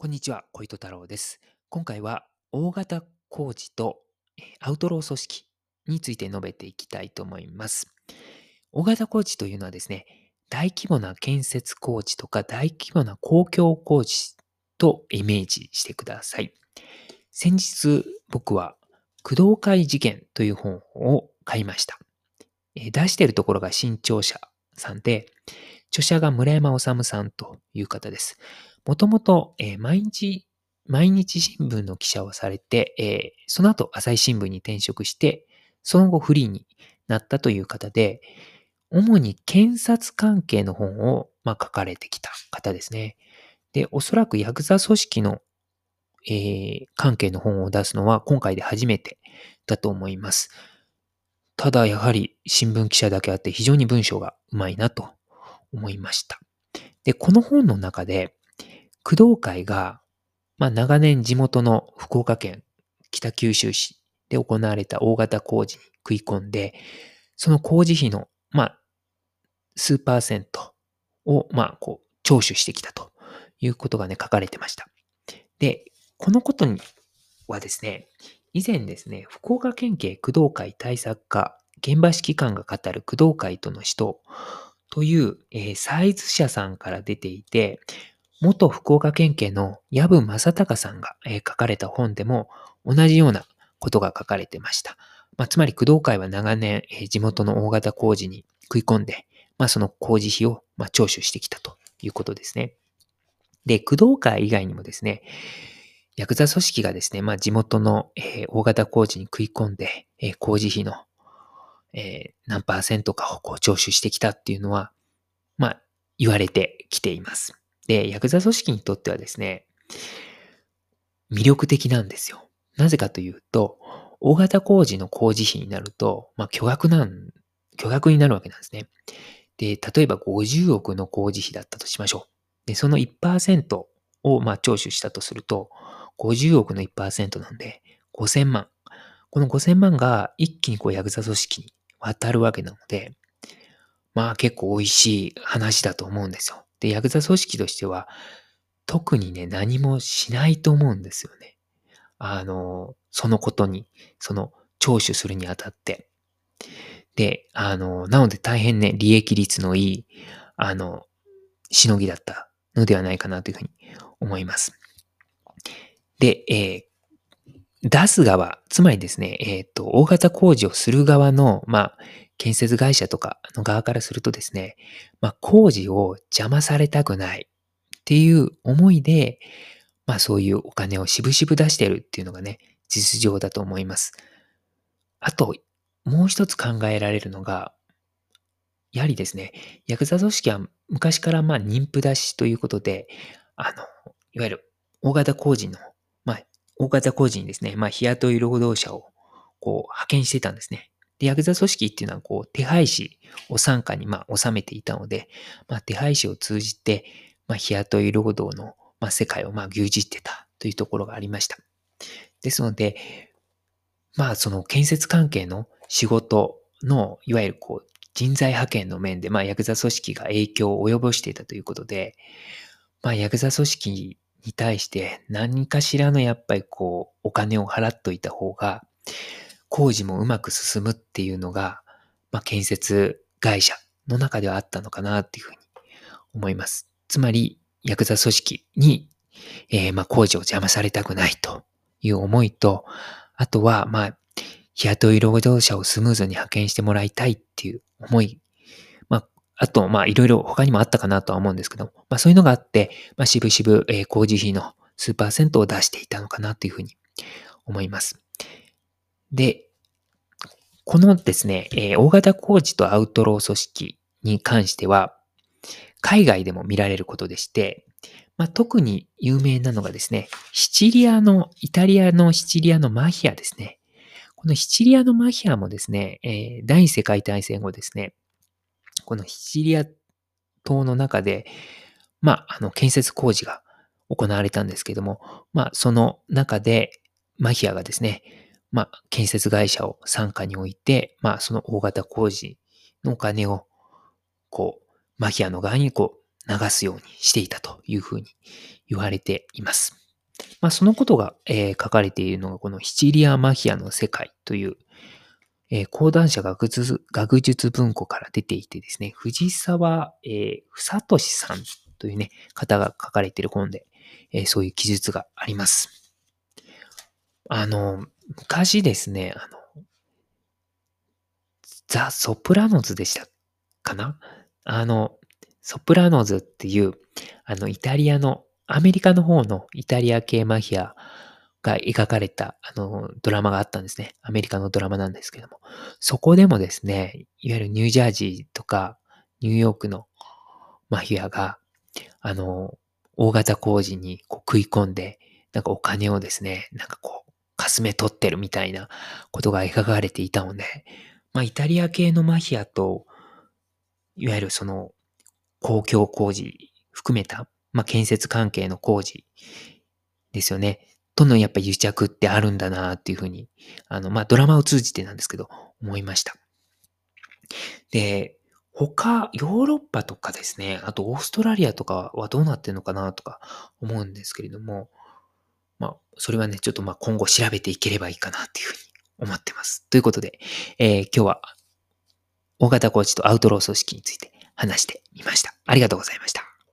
こんにちは、小糸太郎です。今回は大型工事とアウトロー組織について述べていきたいと思います。大型工事というのはですね、大規模な建設工事とか大規模な公共工事とイメージしてください。先日僕は工藤会事件という本を買いました。出しているところが新潮社さんで、著者が村山治さんという方です。もともと、え毎日、毎日新聞の記者をされて、えーその後朝日新聞に転職して、その後フリーになったという方で、主に検察関係の本を、まあ、書かれてきた方ですね。で、おそらくヤクザ組織の、えー関係の本を出すのは今回で初めてだと思います。ただ、やはり新聞記者だけあって非常に文章がうまいなと思いました。で、この本の中で、工藤会が、まあ、長年地元の福岡県北九州市で行われた大型工事に食い込んで、その工事費の、まあ、数パーセントを、まあ、こう、徴収してきたということがね、書かれてました。で、このことにはですね、以前ですね、福岡県警工藤会対策課現場指揮官が語る工藤会との死闘という、えーサイズ社さんから出ていて、元福岡県警の藪正隆さんが、えー書かれた本でも同じようなことが書かれてました。まあ、つまり工藤会は長年、えー地元の大型工事に食い込んで、まあ、その工事費を、まあ、徴収してきたということですね。で、工藤会以外にもですね、ヤクザ組織がですね、まあ、地元の、えー大型工事に食い込んで、えー工事費の、えー何パーセントかをこう徴収してきたっていうのは、まあ、言われてきています。で、ヤクザ組織にとってはですね、魅力的なんですよ。なぜかというと、大型工事の工事費になると、まあ、巨額なん、巨額になるわけなんですね。で、例えば50億の工事費だったとしましょう。で、その1%を、まあ、徴収したとすると、50億の1%なんで、5000万。この5000万が一気にこう、ヤクザ組織に渡るわけなので、まあ結構美味しい話だと思うんですよ。で、ヤクザ組織としては、特にね、何もしないと思うんですよね。あの、そのことに、その、徴収するにあたって。で、あの、なので大変ね、利益率のいい、あの、しのぎだったのではないかなというふうに思います。で、えー出す側、つまりですね、えっ、と、大型工事をする側の、まあ、建設会社とかの側からするとですね、まあ、工事を邪魔されたくないっていう思いで、まあ、そういうお金をしぶしぶ出してるっていうのがね、実情だと思います。あと、もう一つ考えられるのが、やはりですね、ヤクザ組織は昔からまあ妊婦出しということで、あの、いわゆる大型工事の、大型工事にですね、まあ、日雇い労働者をこう派遣してたんですね。で、ヤクザ組織っていうのはこう手配師を傘下にまあ収めていたので、まあ、手配師を通じて、まあ、日雇い労働のまあ世界をまあ牛耳ってたというところがありました。ですので、まあその建設関係の仕事の、いわゆるこう人材派遣の面で、まあヤクザ組織が影響を及ぼしていたということで、まあヤクザ組織に対して何かしらのやっぱりこうお金を払っといた方が工事もうまく進むっていうのが、まあ建設会社の中ではあったのかなっていうふうに思います。つまりヤクザ組織に、えーまあ工事を邪魔されたくないという思いと、あとはまあ日雇い労働者をスムーズに派遣してもらいたいっていう思い。あ、と、まあ、いろいろ他にもあったかなとは思うんですけど、まあ、そういうのがあって、まあ、しぶしぶ、えー工事費の数パーセントを出していたのかなというふうに思います。で、このですね、えー大型工事とアウトロー組織に関しては、海外でも見られることでして、まあ、特に有名なのがですね、シチリアの、イタリアのシチリアのマフィアですね。このシチリアのマフィアもですね、えー第二次世界大戦後ですね、このシチリア島の中で、まあ、あの、建設工事が行われたんですけども、まあ、その中で、マフィアがですね、まあ、建設会社を傘下に置いて、まあ、その大型工事のお金を、こう、マフィアの側にこう、流すようにしていたというふうに言われています。まあ、そのことが、えー、書かれているのが、このシチリアマフィアの世界という、えー、講談社学術学術文庫から出ていてですね、藤沢、えー、ふさとしさんというね、方が書かれている本で、えー、そういう記述があります。あの、昔ですね、あの、ザ・ソプラノズでしたかな？あの、ソプラノズっていう、あの、イタリアの、アメリカの方のイタリア系マフィアが描かれた、あの、ドラマがあったんですね。アメリカのドラマなんですけども。そこでもですね、いわゆるニュージャージーとか、ニューヨークのマフィアが、あの、大型工事にこう食い込んで、なんかお金をですね、なんかこう、かすめ取ってるみたいなことが描かれていたので、まあ、イタリア系のマフィアと、いわゆるその、公共工事含めた、まあ、建設関係の工事ですよね。とのやっぱ癒着ってあるんだなっていうふうに、あの、まあ、ドラマを通じてなんですけど、思いました。で、他、ヨーロッパとかですね、あとオーストラリアとかはどうなってんのかなとか思うんですけれども、まあ、それはね、ちょっとまあ今後調べていければいいかなっていうふうに思ってます。ということで、えー、今日は大型コーチとアウトロー組織について話してみました。ありがとうございました。